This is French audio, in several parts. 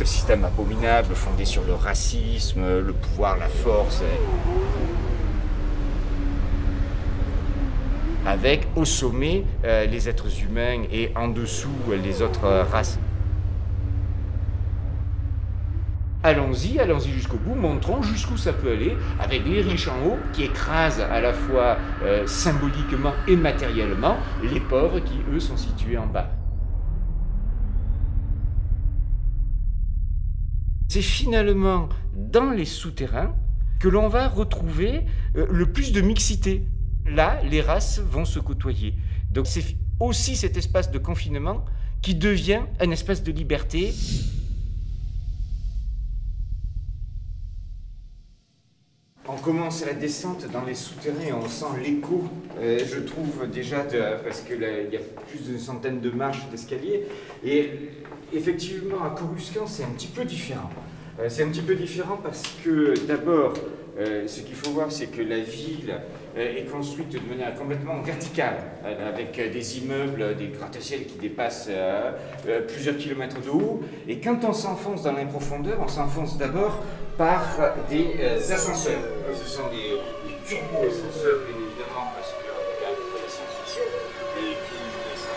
Un système abominable fondé sur le racisme, le pouvoir, la force. Avec au sommet euh, les êtres humains et en dessous les autres races. Allons-y, allons-y jusqu'au bout, montrons jusqu'où ça peut aller, avec les riches en haut qui écrasent à la fois euh, symboliquement et matériellement les pauvres qui, eux, sont situés en bas. C'est finalement dans les souterrains que l'on va retrouver euh, le plus de mixité. Là, les races vont se côtoyer. Donc c'est aussi cet espace de confinement qui devient un espace de liberté commence la descente dans les souterrains on sent l'écho, euh, je trouve déjà, parce qu'il y a plus d'une centaine de marches d'escalier. Et effectivement, à Coruscant, c'est un petit peu différent. Euh, c'est un petit peu différent parce que d'abord, euh, ce qu'il faut voir, c'est que la ville est construite de manière complètement verticale, avec des immeubles, des gratte-ciels qui dépassent plusieurs kilomètres de haut. Et quand on s'enfonce dans profondeur, on s'enfonce d'abord par des ascenseurs. Ce sont des, des turbo-ascenseurs, bien évidemment, parce que regarde de la science-fiction, et qui font ça.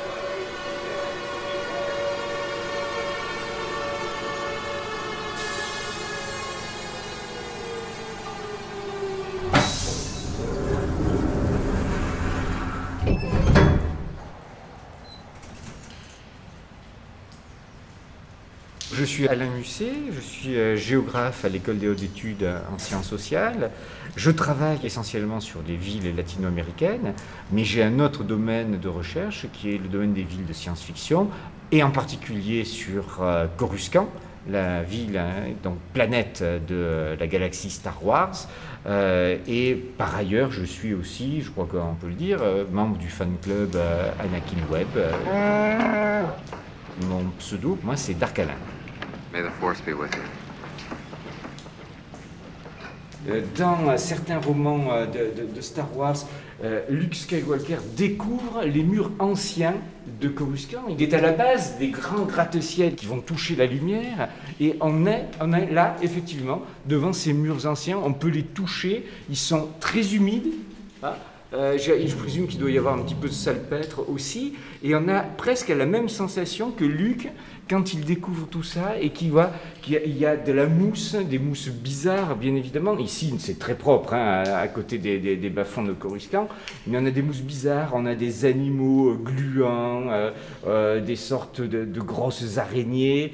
Je suis Alain Musset, je suis euh, géographe à l'école des hautes études en sciences sociales. Je travaille essentiellement sur des villes latino-américaines, mais j'ai un autre domaine de recherche qui est le domaine des villes de science-fiction, et en particulier sur euh, Coruscant, la ville, hein, donc planète de la galaxie Star Wars. Euh, et par ailleurs, je suis aussi, je crois qu'on peut le dire, membre du fan club Anakin Web. mon pseudo, moi, c'est Dark Alain. May the force be with you. Euh, dans certains romans euh, de, Star Wars, euh, Luke Skywalker découvre les murs anciens de Coruscant. Il est à la base des grands gratte-ciels qui vont toucher la lumière, et on est, là, effectivement, devant ces murs anciens. On peut les toucher, ils sont très humides. Hein. je, présume qu'il doit y avoir un petit peu de salpêtre aussi, et on a presque la même sensation que Luke quand il découvre tout ça et qu'il voit qu'il y, a de la mousse, des mousses bizarres, bien évidemment. Ici, c'est très propre, hein, à, côté des, des, de Coruscant, mais on a des mousses bizarres, on a des animaux euh, gluants, euh, euh, des sortes de, grosses araignées,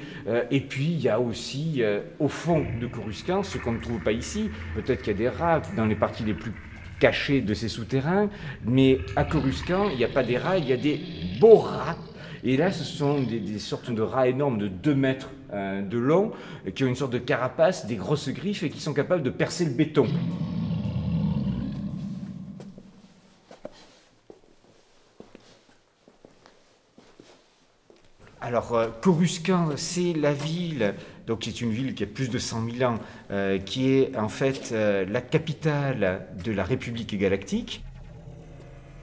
et puis il y a aussi, au fond de Coruscant, ce qu'on ne trouve pas ici, peut-être qu'il y a des rats dans les parties les plus cachées de ces souterrains, mais à Coruscant, il n'y a pas des rats, il y a des beaux rats et là, ce sont des, sortes de rats énormes de 2 mètres euh, de long, qui ont une sorte de carapace, des grosses griffes et qui sont capables de percer le béton. Alors, euh, Coruscant, c'est la ville, donc c'est une ville qui a plus de 100 000 ans, euh, qui est en fait la capitale de la République galactique.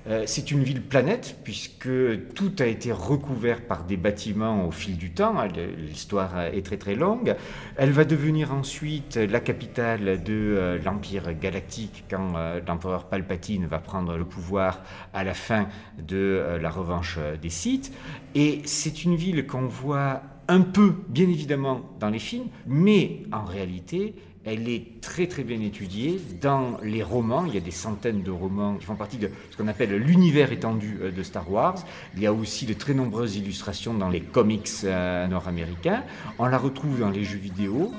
Euh, c'est une ville planète puisque tout a été recouvert par des bâtiments au fil du temps. L'histoire est très très longue. Elle va devenir ensuite la capitale de euh, l'Empire galactique quand euh, l'empereur Palpatine va prendre le pouvoir à la fin de la revanche des Sith. Et c'est une ville qu'on voit un peu, bien évidemment, dans les films, mais en réalité, elle est très très bien étudiée dans les romans. Il y a des centaines de romans qui font partie de ce qu'on appelle l'univers étendu euh, de Star Wars. Il y a aussi de très nombreuses illustrations dans les comics euh, nord-américains. On la retrouve dans les jeux vidéo.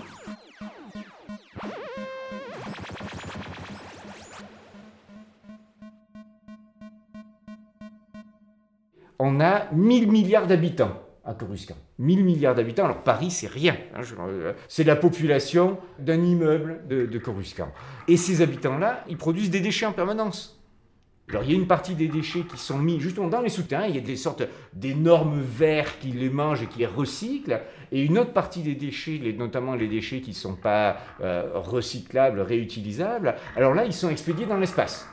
On a 1000 milliards d'habitants à Coruscant. 1000 milliards d'habitants, alors Paris c'est rien, hein, euh, c'est la population d'un immeuble de, Coruscant. Et ces habitants-là, ils produisent des déchets en permanence. Alors il y a une partie des déchets qui sont mis justement dans les souterrains, il y a des sortes d'énormes vers qui les mangent et qui les recyclent, et une autre partie des déchets, notamment les déchets qui ne sont pas euh, recyclables, réutilisables, alors là ils sont expédiés dans l'espace.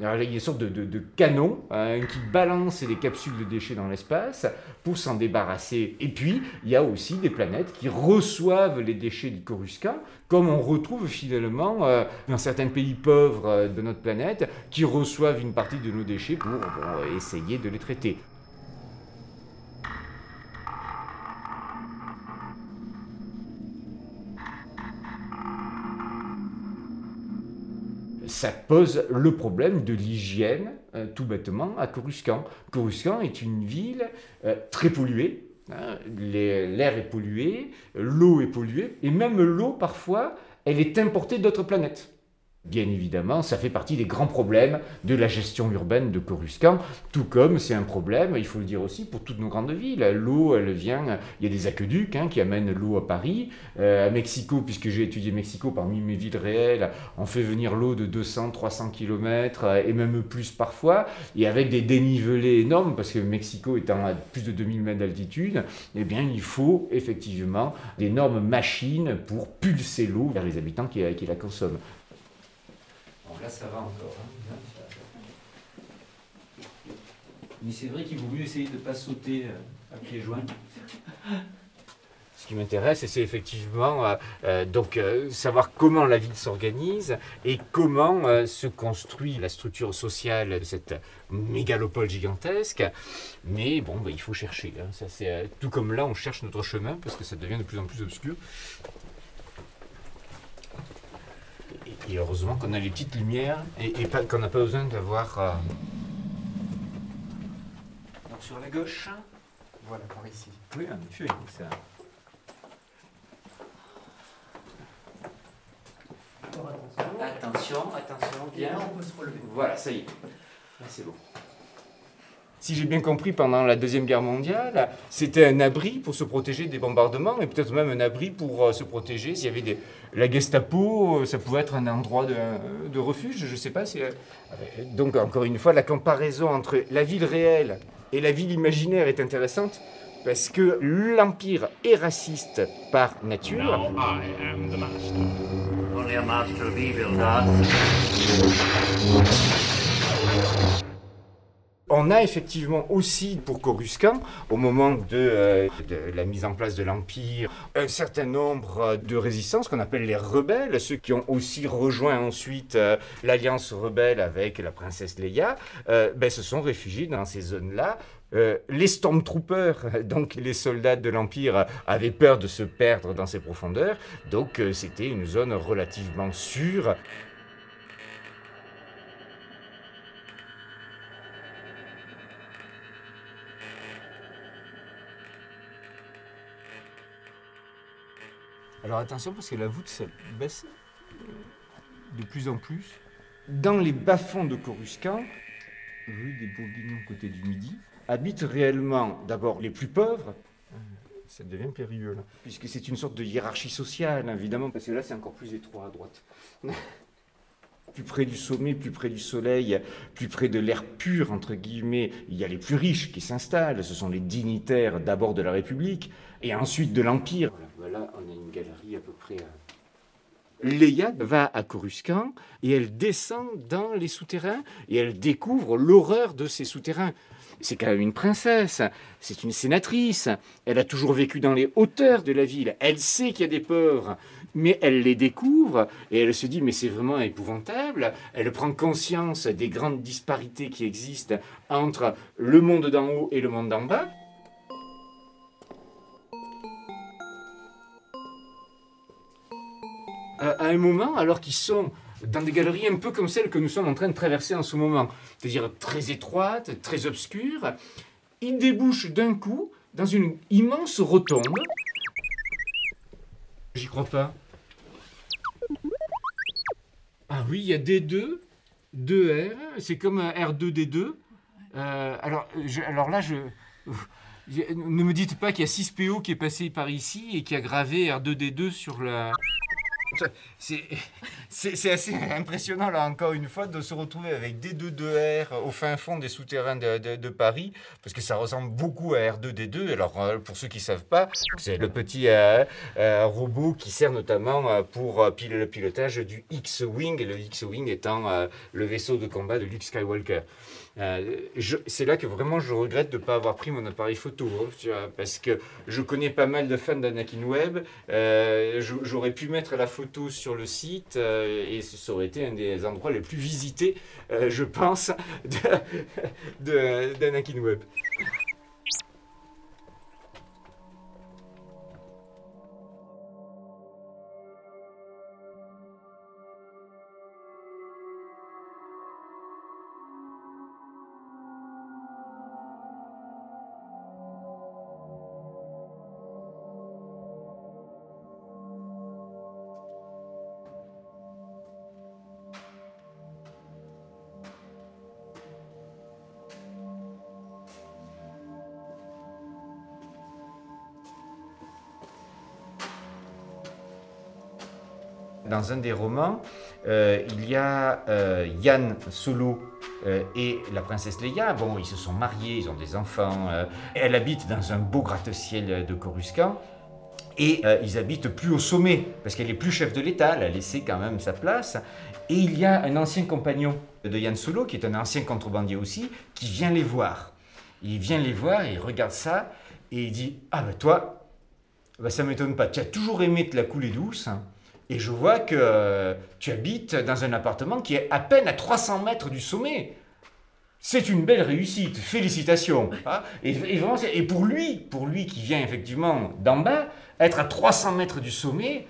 Il y a une sorte de, de, canon hein, qui balance des capsules de déchets dans l'espace pour s'en débarrasser. Et puis, il y a aussi des planètes qui reçoivent les déchets du Coruscant, comme on retrouve finalement euh, dans certains pays pauvres euh, de notre planète, qui reçoivent une partie de nos déchets pour essayer de les traiter. Ça pose le problème de l'hygiène, euh, tout bêtement, à Coruscant. Coruscant est une ville euh, très polluée. Hein. L'air est pollué, l'eau est polluée, et même l'eau, parfois, elle est importée d'autres planètes. Bien évidemment, ça fait partie des grands problèmes de la gestion urbaine de Coruscant, tout comme c'est un problème, il faut le dire aussi, pour toutes nos grandes villes. L'eau, elle vient, il y a des aqueducs hein, qui amènent l'eau à Paris. Euh, à Mexico, puisque j'ai étudié Mexico, parmi mes villes réelles, on fait venir l'eau de 200, 300 km et même plus parfois, et avec des dénivelés énormes, parce que Mexico étant à plus de 2000 mètres d'altitude, eh bien, il faut effectivement d'énormes machines pour pulser l'eau vers les habitants qui la consomment là, ça va encore. Hein. Mais c'est vrai qu'il vaut mieux essayer de ne pas sauter euh, à pieds joints. Ce qui m'intéresse, c'est effectivement euh, euh, donc savoir comment la ville s'organise et comment se construit la structure sociale de cette mégalopole gigantesque. Mais bon, bah, il faut chercher. Hein. Ça, tout comme là, on cherche notre chemin parce que ça devient de plus en plus obscur. Et heureusement qu'on a les petites lumières et, qu'on n'a pas besoin d'avoir. Euh, Donc sur la gauche, voilà, par ici. Oui, en effet, ça. Attention, attention, bien. on peut se relever. Voilà, ça y est. Là, c'est bon si j'ai bien compris, pendant la Deuxième Guerre mondiale, c'était un abri pour se protéger des bombardements, et peut-être même un abri pour euh, se protéger s'il y avait des... La Gestapo, euh, ça pouvait être un endroit de, refuge, je ne sais pas. Si... Euh, donc, encore une fois, la comparaison entre la ville réelle et la ville imaginaire est intéressante, parce que l'Empire est raciste par nature. On a effectivement aussi pour Coruscant, au moment euh, de, la mise en place de l'Empire, un certain nombre de résistances qu'on appelle les rebelles, ceux qui ont aussi rejoint ensuite euh, l'alliance rebelle avec la princesse Leia, euh, ben, se sont réfugiés dans ces zones-là. Les Stormtroopers, donc les soldats de l'Empire, avaient peur de se perdre dans ces profondeurs, donc c'était une zone relativement sûre. Alors attention parce que la voûte ça baisse de plus en plus. Dans les bas-fonds de Coruscant, rue des Bourguignons côté du Midi, habitent réellement d'abord les plus pauvres. Ça devient périlleux là. Puisque c'est une sorte de hiérarchie sociale, évidemment, parce que là c'est encore plus étroit à droite. plus près du sommet, plus près du soleil, plus près de l'air pur, entre guillemets, il y a les plus riches qui s'installent, ce sont les dignitaires d'abord de la République, et ensuite de l'Empire. Voilà, on a une galerie à peu près... Léa va à Coruscant et elle descend dans les souterrains et elle découvre l'horreur de ces souterrains. C'est quand même une princesse, c'est une sénatrice, elle a toujours vécu dans les hauteurs de la ville, elle sait qu'il y a des pauvres, mais elle les découvre et elle se dit mais c'est vraiment épouvantable. Elle prend conscience des grandes disparités qui existent entre le monde d'en haut et le monde d'en bas. À un moment, alors qu'ils sont dans des galeries un peu comme celles que nous sommes en train de traverser en ce moment, c'est-à-dire très étroites, très obscures, ils débouchent d'un coup dans une immense rotonde J'y crois pas. Ah oui, il y a D2, 2R, c'est comme un R2D2. Euh, alors, alors là, je, ne me dites pas qu'il y a 6PO qui est passé par ici et qui a gravé R2D2 sur la... C'est assez impressionnant, là, encore une fois, de se retrouver avec D2-2R au fin fond des souterrains de, Paris, parce que ça ressemble beaucoup à R2D2. Alors, euh, pour ceux qui ne savent pas, c'est le petit euh, euh, robot qui sert notamment pour le pilotage du X-Wing, le X-Wing étant le vaisseau de combat de Luke Skywalker. Euh, c'est là que vraiment je regrette de ne pas avoir pris mon appareil photo, hein, parce que je connais pas mal de fans d'Anakin Web. Euh, j'aurais pu mettre la photo sur le site euh, et ça aurait été un des endroits les plus visités, je pense, d'Anakin Web. Dans un des romans, euh, il y a euh, Yann Solo euh, et la princesse Leia. Bon, ils se sont mariés, ils ont des enfants. elle habite dans un beau gratte-ciel de Coruscant. Et ils habitent plus au sommet, parce qu'elle est plus chef de l'État, elle a laissé quand même sa place. Et il y a un ancien compagnon de Yann Solo, qui est un ancien contrebandier aussi, qui vient les voir. Il vient les voir, il regarde ça, et il dit Ah ben toi, ben ça m'étonne pas, tu as toujours aimé te la couler douce. Et je vois que euh, tu habites dans un appartement qui est à peine à 300 mètres du sommet. C'est une belle réussite, félicitations. Hein. et, pour lui, pour lui qui vient effectivement d'en bas, être à 300 mètres du sommet,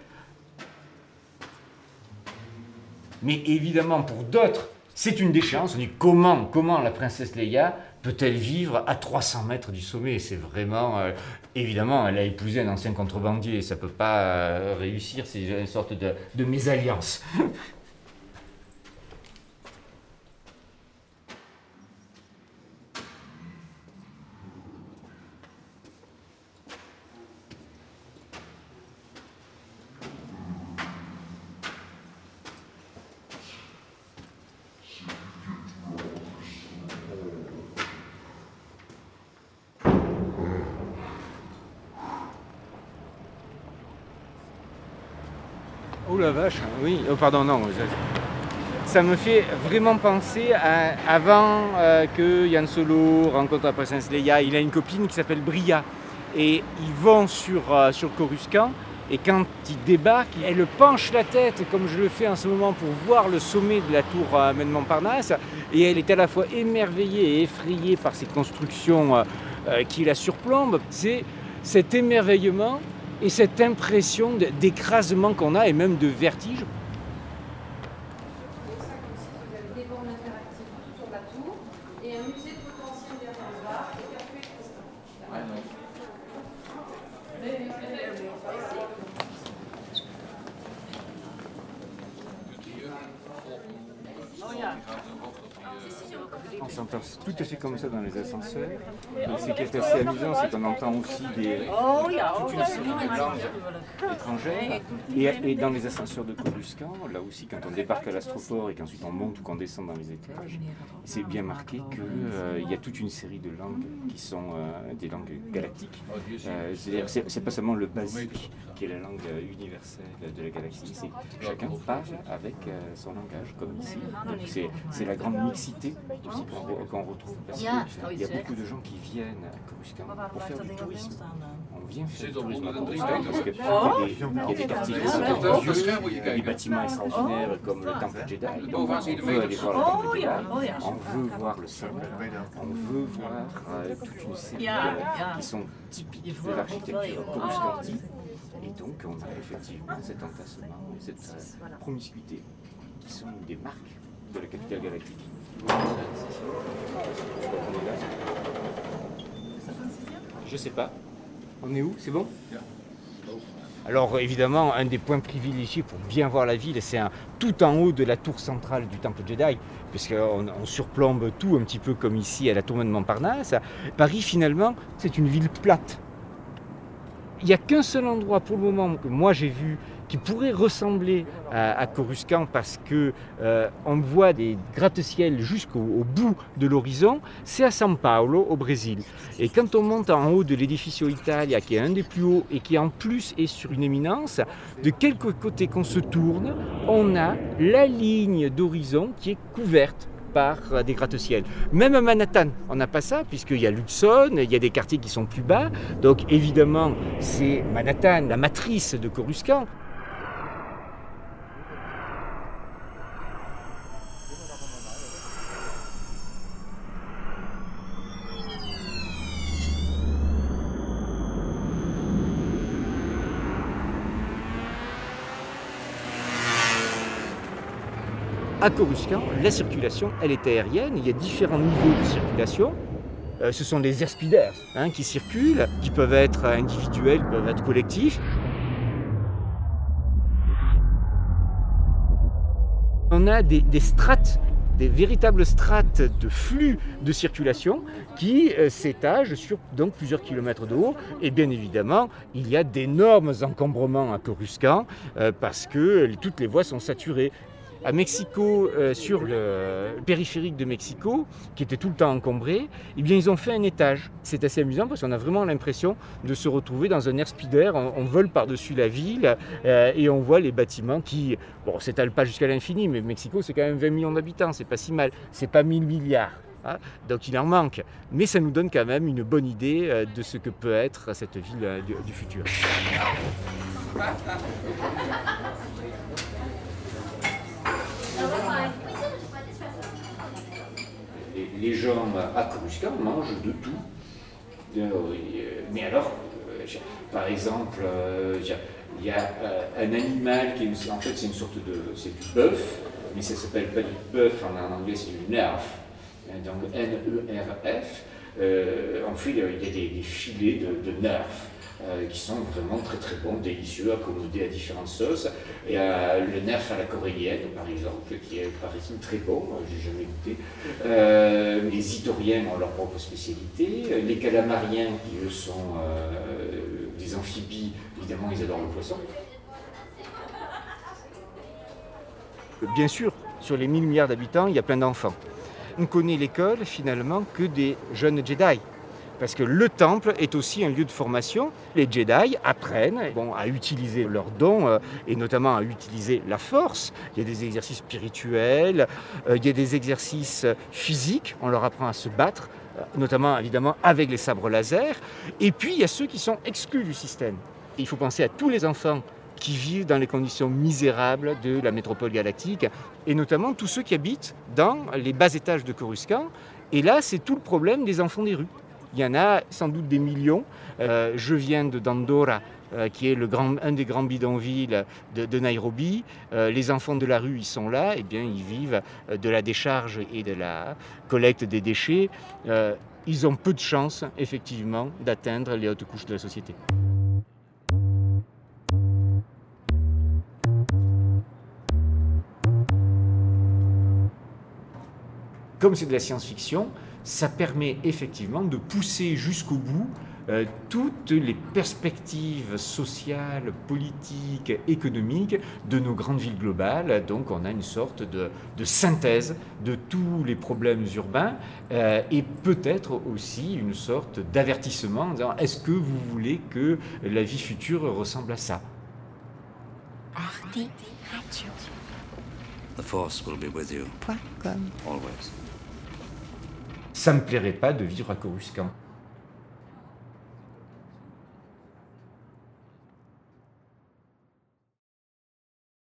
mais évidemment pour d'autres, c'est une déchéance. Comment, comment la princesse Leia peut-elle vivre à 300 mètres du sommet? C'est vraiment... Euh, évidemment, elle a épousé un ancien contrebandier, ça peut pas euh, réussir, c'est une sorte de mésalliance. Oh la vache, oh pardon, non. Ça me fait vraiment penser à avant euh, que Yann Solo rencontre la princesse Leia, il a une copine qui s'appelle Bria. Et ils vont sur, euh, sur Coruscant. Et quand il débarque, elle penche la tête, comme je le fais en ce moment, pour voir le sommet de la tour euh, Parnasse. Et elle est à la fois émerveillée et effrayée par ces constructions euh, qui la surplombent. C'est cet émerveillement et cette impression d'écrasement qu'on a et même de vertige. musée potentiel tout à fait comme ça dans les ascenseurs. Ce qui est assez amusant, c'est qu'on entend aussi des, toute une série de langues étrangères. Et, dans les ascenseurs de Coruscant, là aussi, quand on débarque à l'astroport et qu'ensuite on monte ou qu'on descend dans les étages, c'est bien marqué qu'il euh, y a toute une série de langues qui sont euh, des langues galactiques. Euh, c'est-à-dire, c'est pas seulement le basique qui est la langue universelle de la galaxie, c'est chacun parle avec son langage, comme ici. C'est la grande mixité aussi qu'on retrouve. Parce qu'il y a beaucoup de gens qui viennent à Coruscant pour faire du tourisme. On vient faire du tourisme à Coruscant parce qu'il y, a des quartiers religieux, il y a des bâtiments extraordinaires comme le Temple Jedi. on veut aller voir le Temple Jedi, on veut voir le sable, on veut voir toute une série qui sont typiques de l'architecture coruscantie. Et donc, on a effectivement cet entassement et cette promiscuité qui sont des marques de la capitale galactique. Je sais pas. On est où? C'est bon? Alors évidemment, un des points privilégiés pour bien voir la ville, c'est tout en haut de la tour centrale du Temple Jedi, puisqu'on on surplombe tout un petit peu comme ici à la tour de Montparnasse. Paris finalement, c'est une ville plate. Il n'y a qu'un seul endroit pour le moment que moi j'ai vu qui pourrait ressembler à, Coruscant parce que euh, voit des gratte-ciel jusqu'au bout de l'horizon, c'est à São Paulo, au Brésil. Et quand on monte en haut de l'édificio Italia, qui est un des plus hauts et qui en plus est sur une éminence, de quelque côté qu'on se tourne, on a la ligne d'horizon qui est couverte par des gratte-ciel. Même à Manhattan, on n'a pas ça, puisqu'il y a l'Hudson, il y a des quartiers qui sont plus bas. Donc évidemment, c'est Manhattan, la matrice de Coruscant. À Coruscant, la circulation, elle est aérienne. Il y a différents niveaux de circulation. Euh, ce sont les airspeeders hein, qui circulent, qui peuvent être individuels, peuvent être collectifs. On a des, strates des véritables strates de flux de circulation qui euh, s'étagent sur donc plusieurs kilomètres de haut. Et bien évidemment, il y a d'énormes encombrements à Coruscant euh, parce que toutes les voies sont saturées à Mexico, euh, sur le périphérique de Mexico, qui était tout le temps encombré, eh bien, ils ont fait un étage. C'est assez amusant parce qu'on a vraiment l'impression de se retrouver dans un air speeder. On, vole par-dessus la ville euh, et on voit les bâtiments qui, bon, s'étalent pas jusqu'à l'infini, mais Mexico, c'est quand même 20 millions d'habitants, c'est pas si mal. C'est pas 1000 milliards. Hein. donc il en manque. Mais ça nous donne quand même une bonne idée euh, de ce que peut être cette ville du futur. Les gens à Coruscant mangent de tout. Euh, mais alors, euh, par exemple, euh, il y a un animal qui est en fait c'est une sorte de c'est du bœuf, mais ça s'appelle pas du bœuf en, anglais, c'est du nerf, donc N-E-R-F. en fait, il y a des, filets de, de nerf. Euh, qui sont vraiment très très bons, délicieux, accommodés à différentes sauces. Et euh, le nerf à la coréenne, par exemple, qui est très bon, j'ai jamais goûté. Euh, les itoriens ont leur propre spécialité. Les calamariens, qui eux sont des amphibies, évidemment, ils adorent le poisson. Bien sûr, sur les 1000 milliards d'habitants, il y a plein d'enfants. On connaît l'école finalement que des jeunes Jedi. Parce que le temple est aussi un lieu de formation. Les Jedi apprennent à utiliser leurs dons euh, et notamment à utiliser la force. Il y a des exercices spirituels, euh, il y a des exercices physiques, on leur apprend à se battre, euh, notamment évidemment avec les sabres laser. Et puis il y a ceux qui sont exclus du système. il faut penser à tous les enfants qui vivent dans les conditions misérables de la métropole galactique, et notamment tous ceux qui habitent dans les bas étages de Coruscant. Et là, c'est tout le problème des enfants des rues. Il y en a sans doute des millions. Euh, je viens de Dandora, euh, qui est un des grands bidonvilles de, Nairobi. Euh, les enfants de la rue, ils sont là, eh bien ils vivent de la décharge et de la collecte des déchets. ils ont peu de chances, effectivement, d'atteindre les hautes couches de la société. Comme c'est de la science-fiction, ça permet effectivement de pousser jusqu'au bout euh, toutes les perspectives sociales, politiques, économiques de nos grandes villes globales. Donc on a une sorte de, synthèse de tous les problèmes urbains euh, et peut-être aussi une sorte d'avertissement en disant est-ce que vous voulez que la vie future ressemble à ça? Arte Radio. The force will be with you. Always ça me plairait pas de vivre à Coruscant.